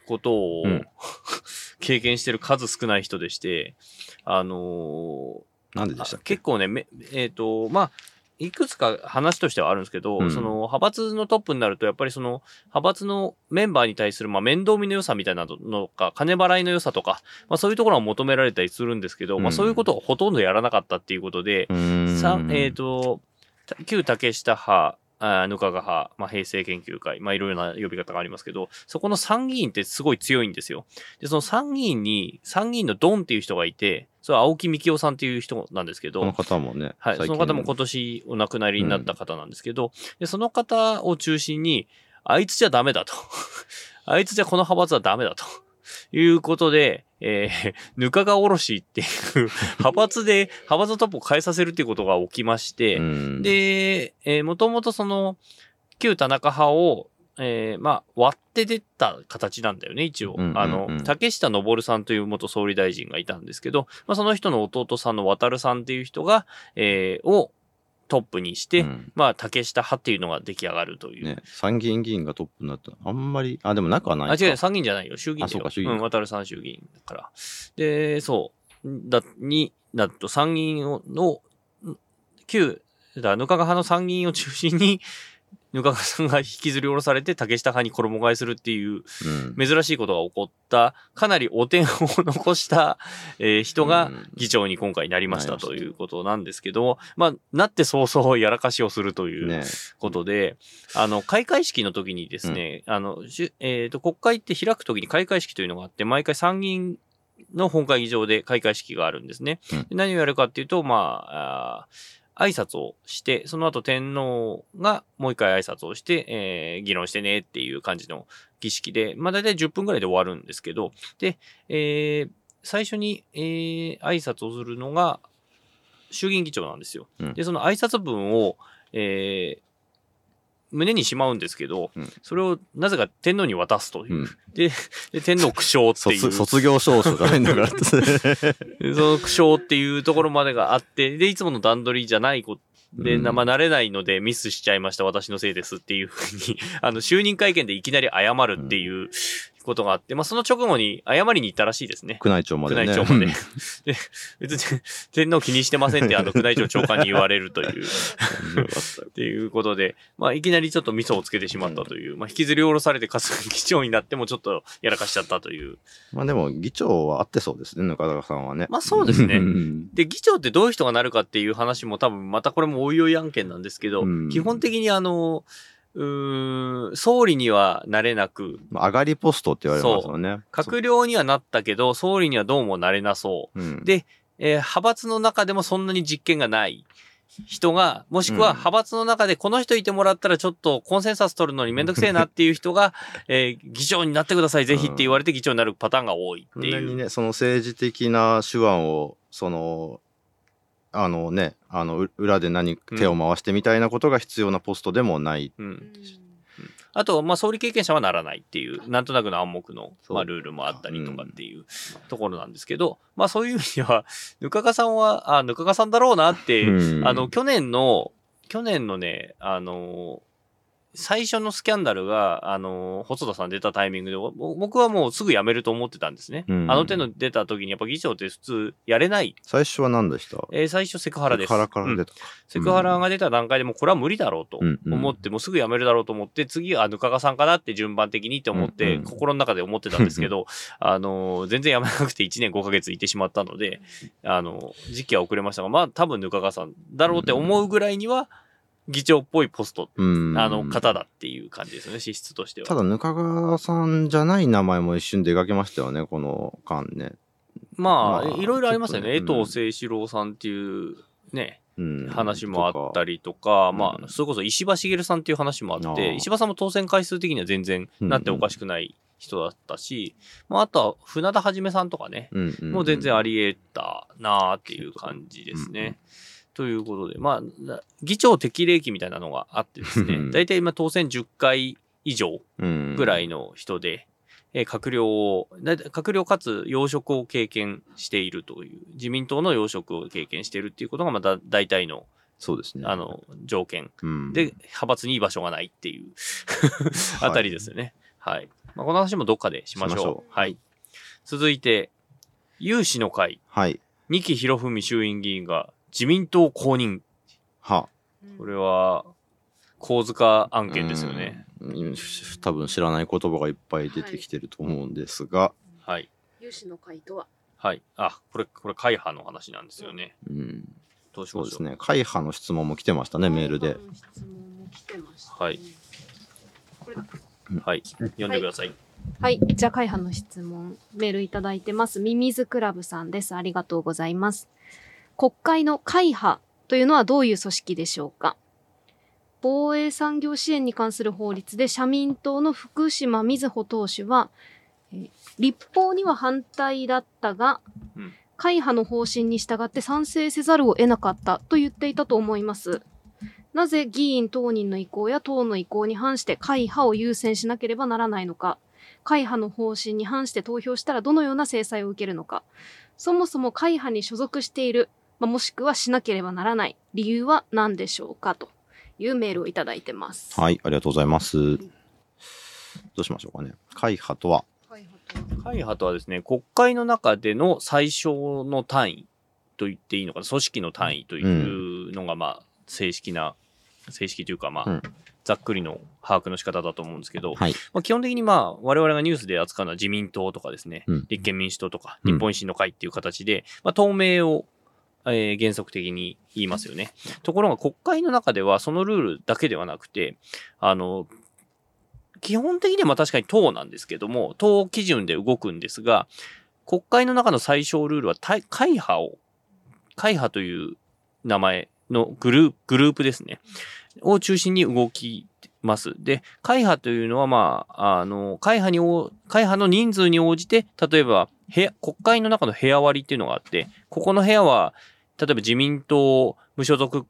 [SPEAKER 1] ことを、
[SPEAKER 2] うん。
[SPEAKER 1] 経験してる数少ない人でして、あのー
[SPEAKER 2] なんででしたっけ？
[SPEAKER 1] 結構ね、めえっ、と、まあ、いくつか話としてはあるんですけど、
[SPEAKER 2] うん。
[SPEAKER 1] その派閥のトップになると、やっぱりその派閥のメンバーに対するまあ面倒見の良さみたいなのか、金払いの良さとか、まあそういうところは求められたりするんですけど、ま
[SPEAKER 2] うん。
[SPEAKER 1] あそういうことをほとんどやらなかったっていうことで、
[SPEAKER 2] うーん。
[SPEAKER 1] さえっ、と、た旧竹下派、あぬかが派、まあ、平成研究会、まあ、いろいろな呼び方がありますけど、そこの参議院ってすごい強いんですよ。で、その参議院に、参議院のドンっていう人がいて、それは青木幹雄さんっていう人なんですけど、
[SPEAKER 2] この方もね、
[SPEAKER 1] はい、その方も今年お亡くなりになった方なんですけど、でその方を中心に、あいつじゃダメだと。あいつじゃこの派閥はダメだと。いうことで、えー、ぬかがおろしっていう 派閥で、派閥のトップを変えさせるっていうことが起きまして、
[SPEAKER 2] うん、
[SPEAKER 1] で、えー、もともとその、旧田中派を、えーまあ、割って出た形なんだよね、一応。あの、竹下登さんという元総理大臣がいたんですけど、まあ、その人の弟さんの渡さんっていう人が、えーをトップにして、
[SPEAKER 2] うん
[SPEAKER 1] まあ、竹下派っていうのが出来上がるという。
[SPEAKER 2] ね、参議院議員がトップになったあんまり、あ、でもなくはない
[SPEAKER 1] あ、
[SPEAKER 2] か。
[SPEAKER 1] 違う、参議院じゃないよ。衆議院
[SPEAKER 2] あそうか衆議院
[SPEAKER 1] うん、渡るさん衆議院だから。で、そう。だ、に、なると参議院をの、ん旧、だぬかが派の参議院を中心に、ぬかがさんが引きずり下ろされて竹下派に衣替えするっていう
[SPEAKER 2] うん。
[SPEAKER 1] 珍しいことが起こった、かなりお点を残した、えー人が
[SPEAKER 2] うん。
[SPEAKER 1] 議長に今回なりましたということなんですけども、まあ、なって早々やらかしをするという
[SPEAKER 2] ね。
[SPEAKER 1] ことで、あの、開会式の時にですね、あの、えっ、と、国会って開く時に開会式というのがあって、毎回参議院の本会議場で開会式があるんですね。何をやるかっていうと、まあ、あー挨拶をして、その後天皇がもう一回挨拶をして、えー議論してねっていう感じの儀式で、まあ大体10分ぐらいで終わるんですけど、で、えー最初に、えー挨拶をするのが衆議院議長なんですよ。
[SPEAKER 2] うん
[SPEAKER 1] で、その挨拶文を、えー胸にしまうんですけど、
[SPEAKER 2] うん
[SPEAKER 1] それをなぜか天皇に渡すという。
[SPEAKER 2] うん
[SPEAKER 1] でで、天皇苦笑っていう。
[SPEAKER 2] 卒 卒業証書じゃないんだからって。
[SPEAKER 1] でその苦笑っていうところまでがあって、で、いつもの段取りじゃないことで、
[SPEAKER 2] うん
[SPEAKER 1] なまあ、慣れないのでミスしちゃいました、私のせいですっていうふうに、あの、就任会見でいきなり謝るっていうことがあって、まあ、その直後に謝りに行ったらしいですね。
[SPEAKER 2] 宮内庁までね。
[SPEAKER 1] 宮内庁まで。で、別に天皇気にしてませんって、あの、宮内庁長官に言われるという。
[SPEAKER 2] っ
[SPEAKER 1] ていうことで、まあ、いきなりちょっとミソをつけてしまったという、まあ、引きずり下ろされて、かつ議長になってもちょっとやらかしちゃったという。
[SPEAKER 2] まあでも、議長は合ってそうですね、中田さんはね。
[SPEAKER 1] まあそうですね
[SPEAKER 2] ん
[SPEAKER 1] で、議長ってどういう人がなるかっていう話も多分、またこれもおいおい案件なんですけど、
[SPEAKER 2] うん
[SPEAKER 1] 基本的にあの、うーん、総理にはなれなく、
[SPEAKER 2] まあ上がりポストって言われますよね。
[SPEAKER 1] 閣僚にはなったけど、総理にはどうもなれなそう。
[SPEAKER 2] うん。
[SPEAKER 1] でえー派閥の中でもそんなに実権がない。人が、もしくは
[SPEAKER 2] うん。
[SPEAKER 1] 派閥の中でこの人いてもらったらちょっとコンセンサス取るのにめんどくせえなっていう人が、えー議長になってください、ぜひって言われて議長になるパターンが多いっていう。
[SPEAKER 2] そん。なにね、その政治的な手腕を、その、あのね、あの、う裏で何、手を回してみたいなことが必要なポストでもない。
[SPEAKER 1] うん。あと、まあ、総理経験者はならないっていう、なんとなくの暗黙の、まあ、ルールもあったりとかっていうところなんですけど、まあ、そういう意味では、ぬかがさんは、あ、ぬかがさんだろうなって、
[SPEAKER 2] うん。
[SPEAKER 1] あの、去年の、去年のね、あの、最初のスキャンダルが、あの、細田さん出たタイミングで、ぼ僕はもうすぐ辞めると思ってたんですね。
[SPEAKER 2] うん
[SPEAKER 1] あの手の出た時に、やっぱ議長って普通やれない。
[SPEAKER 2] 最初は何でした？
[SPEAKER 1] えー最初セクハラです。
[SPEAKER 2] セクハラから
[SPEAKER 1] うん
[SPEAKER 2] 出た。
[SPEAKER 1] セクハラが出た段階でもうこれは無理だろうと
[SPEAKER 2] うんうん
[SPEAKER 1] 思って、もうすぐ辞めるだろうと思って、次はぬかがさんかなって順番的にって思って、
[SPEAKER 2] うんうん
[SPEAKER 1] 心の中で思ってたんですけど、あのー、全然辞めなくて1年5ヶ月いてしまったので、あのー、時期は遅れましたが、まあ多分ぬかがさんだろうって思うぐらいには、議長っぽいポスト、
[SPEAKER 2] うん
[SPEAKER 1] あの、方だっていう感じですよね、資質としては。
[SPEAKER 2] ただ、ぬかがさんじゃない名前も一瞬出かけましたよね、この間ね。
[SPEAKER 1] まあ、
[SPEAKER 2] まあ
[SPEAKER 1] いろいろありますよね。
[SPEAKER 2] ね
[SPEAKER 1] 藤誠志郎さんっていうね、
[SPEAKER 2] うん。
[SPEAKER 1] 話もあったりとか、
[SPEAKER 2] か
[SPEAKER 1] まあ、
[SPEAKER 2] うん
[SPEAKER 1] それこそ石破茂さんっていう話もあって、石破さんも当選回数的には全然なっておかしくない人だったし、まあ、あとは船田はじめさんとかね、
[SPEAKER 2] うんうん、
[SPEAKER 1] もう全然あり得たなーっていう感じですね。ということで、まあ、な議長適齢期みたいなのがあってですね
[SPEAKER 2] う、ん
[SPEAKER 1] 大体今当選10回以上ぐら
[SPEAKER 2] い。
[SPEAKER 1] いの人で、えー閣僚を、閣僚かつ要職を経験しているという、自民党の要職を経験しているっていうことがまた大体の、
[SPEAKER 2] そうですね。
[SPEAKER 1] あ、の、条件。
[SPEAKER 2] うん、
[SPEAKER 1] で、派閥に居場所がないっていうあたりですよね。はい。まあ、この話もどっかでしましょう。
[SPEAKER 2] しましょう
[SPEAKER 1] はい。続いて、有志の会、
[SPEAKER 2] はい。
[SPEAKER 1] 二木博文衆院議員が自民党公認。
[SPEAKER 2] は。
[SPEAKER 1] これは、構図化案件ですよね。
[SPEAKER 2] うん。多分知らない言葉がいっぱい出てきてると思うんですが、
[SPEAKER 1] はい。
[SPEAKER 4] 有志の会とは？
[SPEAKER 1] はい。あ、これ、これ、会派の話なんですよね。
[SPEAKER 2] うん、
[SPEAKER 1] どうしましょう？
[SPEAKER 2] そうですね。会派の質問も来てましたね、メールで。。
[SPEAKER 4] 質問も来てました、
[SPEAKER 1] はい。
[SPEAKER 4] これだ
[SPEAKER 1] はい。読んでください。
[SPEAKER 4] はい。じゃあ、会派の質問、メールいただいてます。ミミズクラブさんです。ありがとうございます。国会の会派というのはどういう組織でしょうか？防衛産業支援に関する法律で社民党の福島瑞穂党首は、えー立法には反対だったが、
[SPEAKER 1] うん。
[SPEAKER 4] 会派の方針に従って賛成せざるを得なかったと言っていたと思います。なぜ議員当人の意向や党の意向に反して会派を優先しなければならないのか、会派の方針に反して投票したらどのような制裁を受けるのか、そもそも会派に所属している、まあ、もしくはしなければならない理由は何でしょうかというメールをいただいてます。
[SPEAKER 2] はい、ありがとうございます。どうしましょうかね。会派とは、
[SPEAKER 4] 会派とは
[SPEAKER 1] ですね、国会の中での最小の単位と言っていいのかな、組織の単位というのが、まあ、正式な、正式というか、まあ、
[SPEAKER 2] うん
[SPEAKER 1] ざっくりの把握の仕方だと思うんですけど、
[SPEAKER 2] はい。
[SPEAKER 1] まあ、基本的にまあ、我々がニュースで扱うのは自民党とかですね、
[SPEAKER 2] うん
[SPEAKER 1] 立憲民主党とか、
[SPEAKER 2] うん
[SPEAKER 1] 日本維新の会っていう形で、まあ、透明を、えー原則的に言いますよね。ところが国会の中ではそのルールだけではなくて、あの、基本的には確かに党なんですけども、党基準で動くんですが、国会の中の最小ルールは会派を、会派という名前のグル、グループですね。を中心に動きます。で、会派というのは、まあ、あの、会派に、会派の人数に応じて、例えば、部屋、国会の中の部屋割りっていうのがあって、ここの部屋は、例えば自民党無所属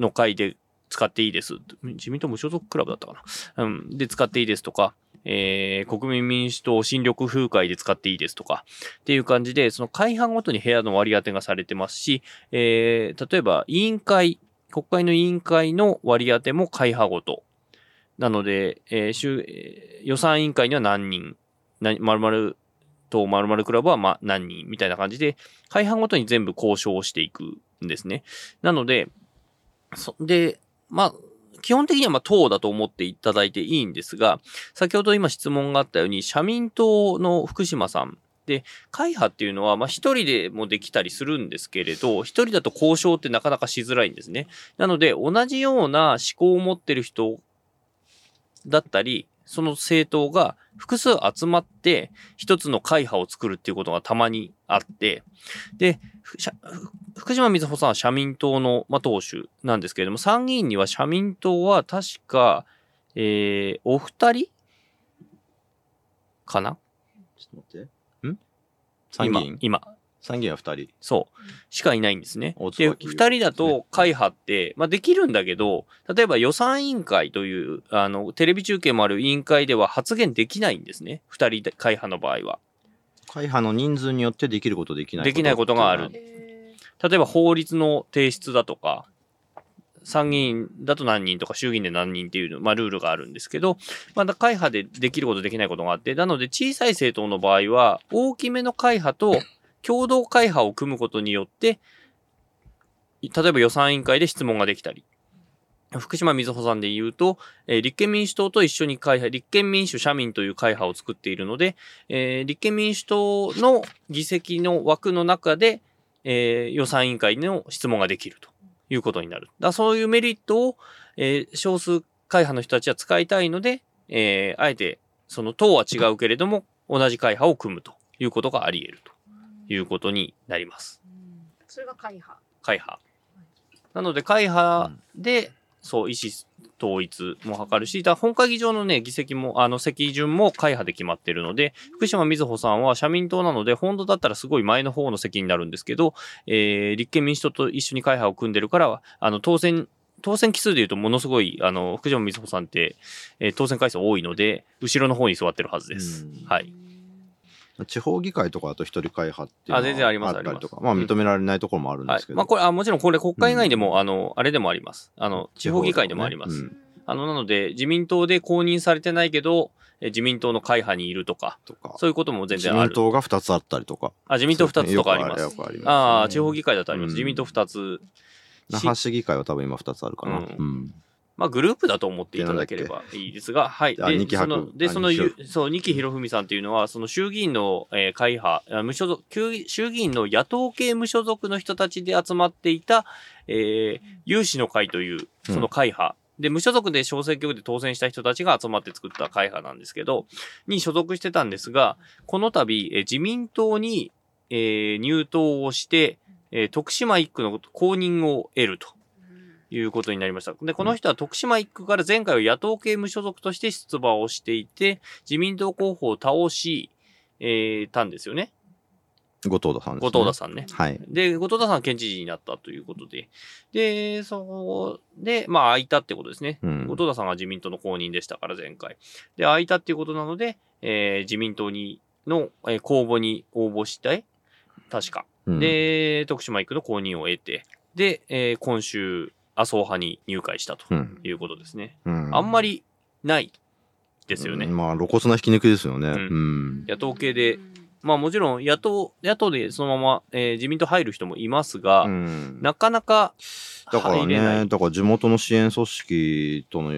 [SPEAKER 1] の会で使っていいです。自民党無所属クラブだったかな。うん。で、使っていいですとか、えー、国民民主党新緑風会で使っていいですとか、っていう感じで、その会派ごとに部屋の割り当てがされてますし、えー、例えば委員会、国会の委員会の割り当ても会派ごと。なので、えー予算委員会には何人、な〇〇と〇〇クラブはま何人みたいな感じで、会派ごとに全部交渉をしていくんですね。なので、そで、まあ、基本的にはま党だと思っていただいていいんですが、先ほど今質問があったように、社民党の福島さんで、会派っていうのは、まあ一人でもできたりするんですけれど、一人だと交渉ってなかなかしづらいんですね。なので、同じような思考を持ってる人だったり、その政党が複数集まって一つの会派を作るっていうことがたまにあって、で、福島みずほさんは社民党の、まあ、党首なんですけれども、参議院には社民党は確か、えー、お二人かな？
[SPEAKER 2] ちょっと待って。ん？参議院。
[SPEAKER 1] 今、今、
[SPEAKER 2] 参議院は二人。
[SPEAKER 1] そう。しかいないんですねで、
[SPEAKER 2] 明夫
[SPEAKER 1] 二人だと会派って、まあできるんだけど、例えば予算委員会という、あの、テレビ中継もある委員会では発言できないんですね。二人で会派の場合は。
[SPEAKER 2] 会派の人数によってできることできない
[SPEAKER 1] できないことがある例えば法律の提出だとか、参議院だと何人とか衆議院で何人っていうの、まあルールがあるんですけど、まだ会派でできることできないことがあって、なので小さい政党の場合は、大きめの会派と共同会派を組むことによって、例えば予算委員会で質問ができたり、福島みずほさんで言うと、え立憲民主党と一緒に会派、立憲民主社民という会派を作っているので、え立憲民主党の議席の枠の中で、え予算委員会の質問ができるということになる。だそういうメリットを、え少数会派の人たちは使いたいので、えあえて、その党は違うけれども、同じ会派を組むということがあり得るということになります。
[SPEAKER 4] それが会派。
[SPEAKER 1] 会派。なので、会派で、そう、意思統一も図るし、だ本会議場のね、議席も、あの、席順も会派で決まってるので、福島みずほさんは社民党なので、本当だったらすごい前の方の席になるんですけど、えー、立憲民主党と一緒に会派を組んでるから、あの、当選、当選期数で言うとものすごい、あの、福島みずほさんって、えー当選回数多いので、後ろの方に座ってるはずです
[SPEAKER 2] うん。
[SPEAKER 1] はい。
[SPEAKER 2] 地方議会とかだと一人会派っていう
[SPEAKER 1] あ全然あります
[SPEAKER 2] ったりとか、
[SPEAKER 1] あります
[SPEAKER 2] まあ認められないところもあるんですけ。ど。
[SPEAKER 1] はいまあ、これ、あ、もちろんこれ国会以外でも、あの、あれでもあります。あの、地方議会でもあります。
[SPEAKER 2] うん
[SPEAKER 1] あの、なので、自民党で公認されてないけど、え自民党の会派にいるとか、
[SPEAKER 2] とか。
[SPEAKER 1] そういうことも全
[SPEAKER 2] 自
[SPEAKER 1] 然ある。
[SPEAKER 2] 民党が二つあったりとか。
[SPEAKER 1] あ、自民党2つとかあります。
[SPEAKER 2] よくあります
[SPEAKER 1] ああ、地方議会だとあります。
[SPEAKER 2] うん
[SPEAKER 1] 自民党2つ。
[SPEAKER 2] 那覇市議会は多分今二つあるかな。
[SPEAKER 1] うん
[SPEAKER 2] うん
[SPEAKER 1] まあ、グループだと思っていただければいいですが、はい。
[SPEAKER 2] あ二期
[SPEAKER 1] その、で、そのそう、二木博文さんっていうのは、その衆議院の、えー会派、あ無所属、衆衆議院の野党系無所属の人たちで集まっていた、えー有志の会という、その会派。で、無所属で小選挙区で当選した人たちが集まって作った会派なんですけど、に所属してたんですが、この度、えー自民党に、えー入党をして、えー徳島一区の公認を得ると。いうことになりました。で、この人は徳島一区から前回は野党系無所属として出馬をしていて、自民党候補を倒し、えーたんですよね。
[SPEAKER 2] 後藤田さんです、ね。
[SPEAKER 1] 後藤田さんね。
[SPEAKER 2] はい。
[SPEAKER 1] で、後藤田さんは県知事になったということで、で、そこで、まあ、空いたってことですね。
[SPEAKER 2] うん
[SPEAKER 1] 後藤田さんが自民党の公認でしたから、前回。で、空いたっていうことなので、えー自民党に、の、えー公募に応募したい確か。
[SPEAKER 2] うん、
[SPEAKER 1] で、徳島行くの公認を得て、で、えー今週、麻生派に入会したと
[SPEAKER 2] うん。
[SPEAKER 1] いうことですね。
[SPEAKER 2] うん、
[SPEAKER 1] あんまりないですよね。
[SPEAKER 2] うんまあ、露骨な引き抜きですよね。
[SPEAKER 1] う
[SPEAKER 2] うんん。
[SPEAKER 1] 野党系で、まあもちろん野党、野党でそのまま、えー自民党入る人もいますが、
[SPEAKER 2] うん
[SPEAKER 1] なかなか
[SPEAKER 2] だから
[SPEAKER 1] 入れない。
[SPEAKER 2] ね、だから地元の支援組織との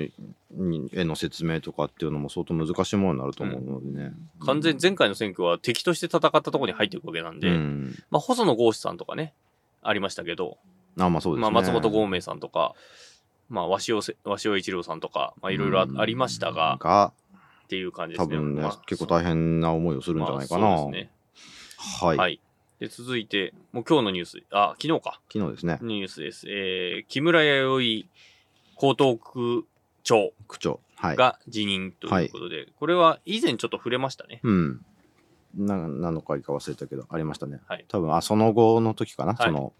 [SPEAKER 2] にへの説明とかっていうのも相当難しいものになると思うのでね。
[SPEAKER 1] 完全に前回の選挙は敵として戦ったところに入っていくわけなんで、
[SPEAKER 2] うん。
[SPEAKER 1] まあ細野豪志さんとかね、ありましたけど、
[SPEAKER 2] あ、まあそうですね。
[SPEAKER 1] まあ松本豪明さんとか、まあ鷲尾せ、鷲尾一郎さんとか、まあいろいろあありましたが、
[SPEAKER 2] が、
[SPEAKER 1] っていう感じですね。
[SPEAKER 2] 多分ね、
[SPEAKER 1] まあ
[SPEAKER 2] 結構大変な思いをするんじゃないかな。
[SPEAKER 1] まあそうですね。
[SPEAKER 2] はい、
[SPEAKER 1] はい。で、続いて、もう今日のニュース、あ、昨日か、
[SPEAKER 2] 昨日ですね、
[SPEAKER 1] ニュースです。えー、木村弥生江東区長
[SPEAKER 2] 区長。はい。
[SPEAKER 1] が辞任ということで、これは以前ちょっと触れましたね。
[SPEAKER 2] うん。な何の回か忘れたけど、ありましたね。
[SPEAKER 1] はい
[SPEAKER 2] 多分、あ、その後の時かな。
[SPEAKER 1] はい
[SPEAKER 2] その、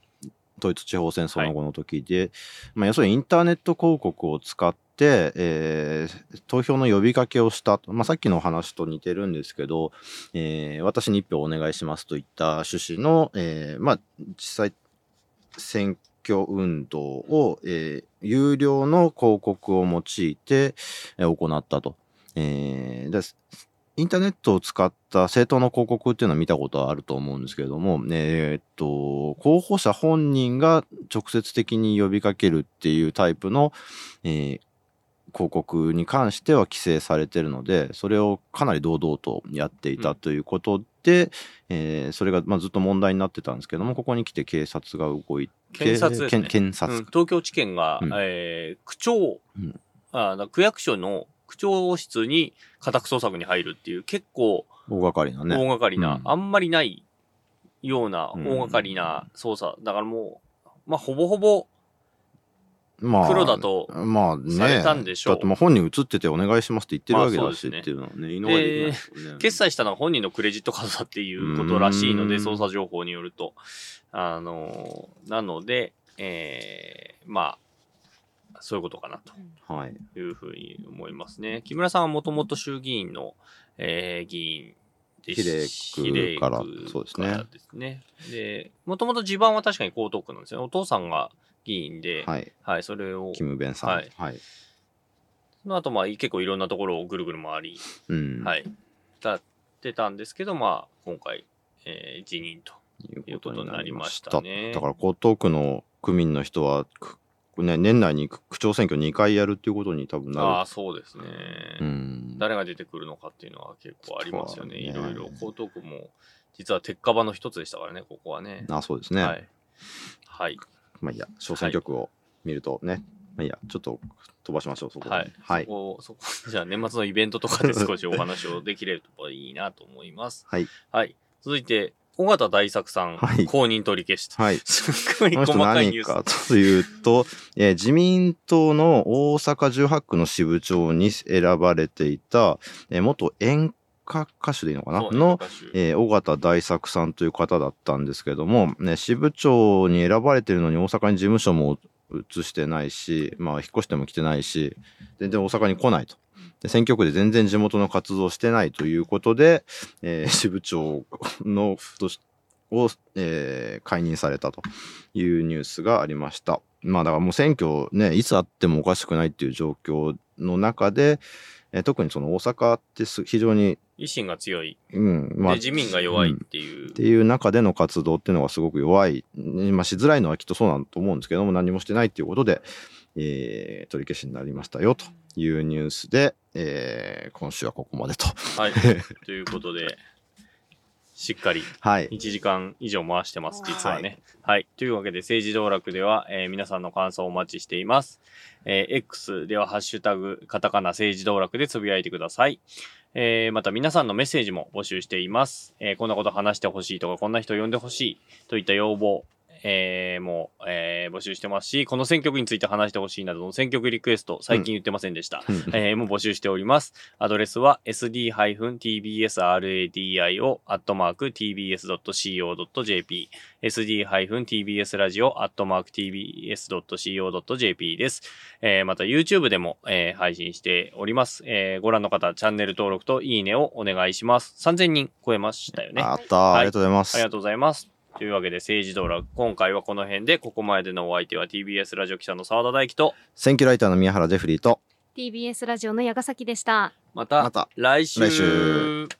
[SPEAKER 2] 統一地方選その後の時で、まあ、要するにインターネット広告を使って、えー投票の呼びかけをした。まあ、さっきの話と似てるんですけど、えー私に一票お願いしますといった趣旨の、えーまあ、実際、選挙運動を、えー有料の広告を用いて、行ったと。えーでインターネットを使った政党の広告っていうのは見たことはあると思うんですけれども、えーっと、候補者本人が直接的に呼びかけるっていうタイプの、えー広告に関しては規制されてるので、それをかなり堂々とやっていたということで、えーそれがまあずっと問題になってたんですけども、ここに来て警察が動いて、
[SPEAKER 1] 検察ね。
[SPEAKER 2] 検察。
[SPEAKER 1] うん東京地検が、
[SPEAKER 2] うん。
[SPEAKER 1] えー区長、
[SPEAKER 2] うん。
[SPEAKER 1] あだ区役所の区長室に家宅捜索に入るっていう結構
[SPEAKER 2] 大掛かりなね。
[SPEAKER 1] 大掛かりな、
[SPEAKER 2] うん
[SPEAKER 1] あんまりないような
[SPEAKER 2] うん
[SPEAKER 1] 大掛かりな捜査。だからもう、まあほぼほぼ
[SPEAKER 2] まあ
[SPEAKER 1] 黒だと
[SPEAKER 2] まあね。
[SPEAKER 1] されたんでしょう
[SPEAKER 2] だってまあ本人映っててお願いしますって言ってるわけだし、
[SPEAKER 1] まあそうですね
[SPEAKER 2] っていうのはね、井上できないですよね。
[SPEAKER 1] 決済したのは本人のクレジットカードだっていうことらしいので、
[SPEAKER 2] うん
[SPEAKER 1] 捜査情報によると。あの、なので、えー、まあ、そういうことかなと。
[SPEAKER 2] はい。
[SPEAKER 1] いうふうに思いますね。木村さんはもともと衆議院の、えー議員で
[SPEAKER 2] 比例区からですね
[SPEAKER 1] ですね。で、もともと地盤は確かに江東区なんですよね。お父さんが議員で、はい、
[SPEAKER 2] はい。
[SPEAKER 1] それを、
[SPEAKER 2] キム・ベンさん。
[SPEAKER 1] は
[SPEAKER 2] はいい。
[SPEAKER 1] その後、まあ、結構いろんなところをぐるぐる回り、
[SPEAKER 2] うん。。
[SPEAKER 1] はいい、やってたんですけど、まあ、今回、えー辞任と。
[SPEAKER 2] いうことになりました。
[SPEAKER 1] ね
[SPEAKER 2] だから江東区の区民の人は、くね、年内に区区長選挙2回やるっていうことに多分
[SPEAKER 1] ああ、
[SPEAKER 2] な
[SPEAKER 1] そうですね。
[SPEAKER 2] る。うん。
[SPEAKER 1] 誰が出てくるのかっていうのは結構ありますよね。
[SPEAKER 2] ね
[SPEAKER 1] ろいろ。江東区も、実は鉄火場の一つでしたからね、ここはね。
[SPEAKER 2] あそうですね。
[SPEAKER 1] はい。はい。
[SPEAKER 2] まあいいや、小選挙区を見るとね。まあいいや、ちょっと飛ばしましょう、そこ。
[SPEAKER 1] はい。
[SPEAKER 2] はい
[SPEAKER 1] そ。こ、そこ、じゃあ年末のイベントとかで少しお話をできればいいなと思います。
[SPEAKER 2] はい。
[SPEAKER 1] はい。続いて、尾形大作さん、
[SPEAKER 2] はい
[SPEAKER 1] 公認取り消しと。
[SPEAKER 2] はい。
[SPEAKER 1] すごい
[SPEAKER 2] この人
[SPEAKER 1] 細かいニュ
[SPEAKER 2] 何か
[SPEAKER 1] ース。
[SPEAKER 2] というと、えー自民党の大阪18区の支部長に選ばれていた、えー元演歌歌手でいいのかな？
[SPEAKER 1] そうね
[SPEAKER 2] の、
[SPEAKER 1] 歌手
[SPEAKER 2] えー尾形大作さんという方だったんですけども、ね、支部長に選ばれてるのに大阪に事務所も移してないし、まあ、引っ越しても来てないし、全然大阪に来ないと。で選挙区で全然地元の活動をしてないということで、えー 支部長のとしを、えー解任されたというニュースがありました。まあだからもう選挙ね、いつあってもおかしくないっていう状況の中で、えー特にその大阪ってす非常に、
[SPEAKER 1] 維新が強い。
[SPEAKER 2] うん、まあ、
[SPEAKER 1] で、自民が弱いっていう。
[SPEAKER 2] っていう中での活動っていうのがすごく弱い、まあ、しづらいのはきっとそうなんだと思うんですけども何もしてないっていうことで、えー取り消しになりましたよというニュースで、えー今週はここまでと。
[SPEAKER 1] はい。ということで、しっかり
[SPEAKER 2] はい。
[SPEAKER 1] 1時間以上回してます、実はね。はい。というわけで、政治道楽では、えー皆さんの感想をお待ちしています。えー X では、ハッシュタグ、カタカナ政治道楽でつぶやいてください。えーまた皆さんのメッセージも募集しています。えーこんなこと話してほしいとか、こんな人呼んでほしいといった要望、えーもう、えー募集してますし、この選曲について話してほしいなどの選曲リクエスト、最近言ってませんでした。
[SPEAKER 2] うん
[SPEAKER 1] えーもう募集しております。アドレスは sd-tbsradio.tbs.co.jp sd-tbsradio.tbs.co.jp です。えーまた YouTube でも、えー配信しております。えーご覧の方、チャンネル登録といいねをお願いします。3000人超えましたよね。
[SPEAKER 2] あったー、
[SPEAKER 1] はい
[SPEAKER 2] ありがとうございます。
[SPEAKER 1] ありがとうございます。というわけで、政治道楽、今回はこの辺で、ここまでのお相手は TBS ラジオ記者の澤田大樹と、
[SPEAKER 2] 選挙ライターの宮原ジェフリーと、
[SPEAKER 4] TBS ラジオの矢ヶ崎でした。
[SPEAKER 1] また
[SPEAKER 2] また。
[SPEAKER 1] 来週。
[SPEAKER 2] 来週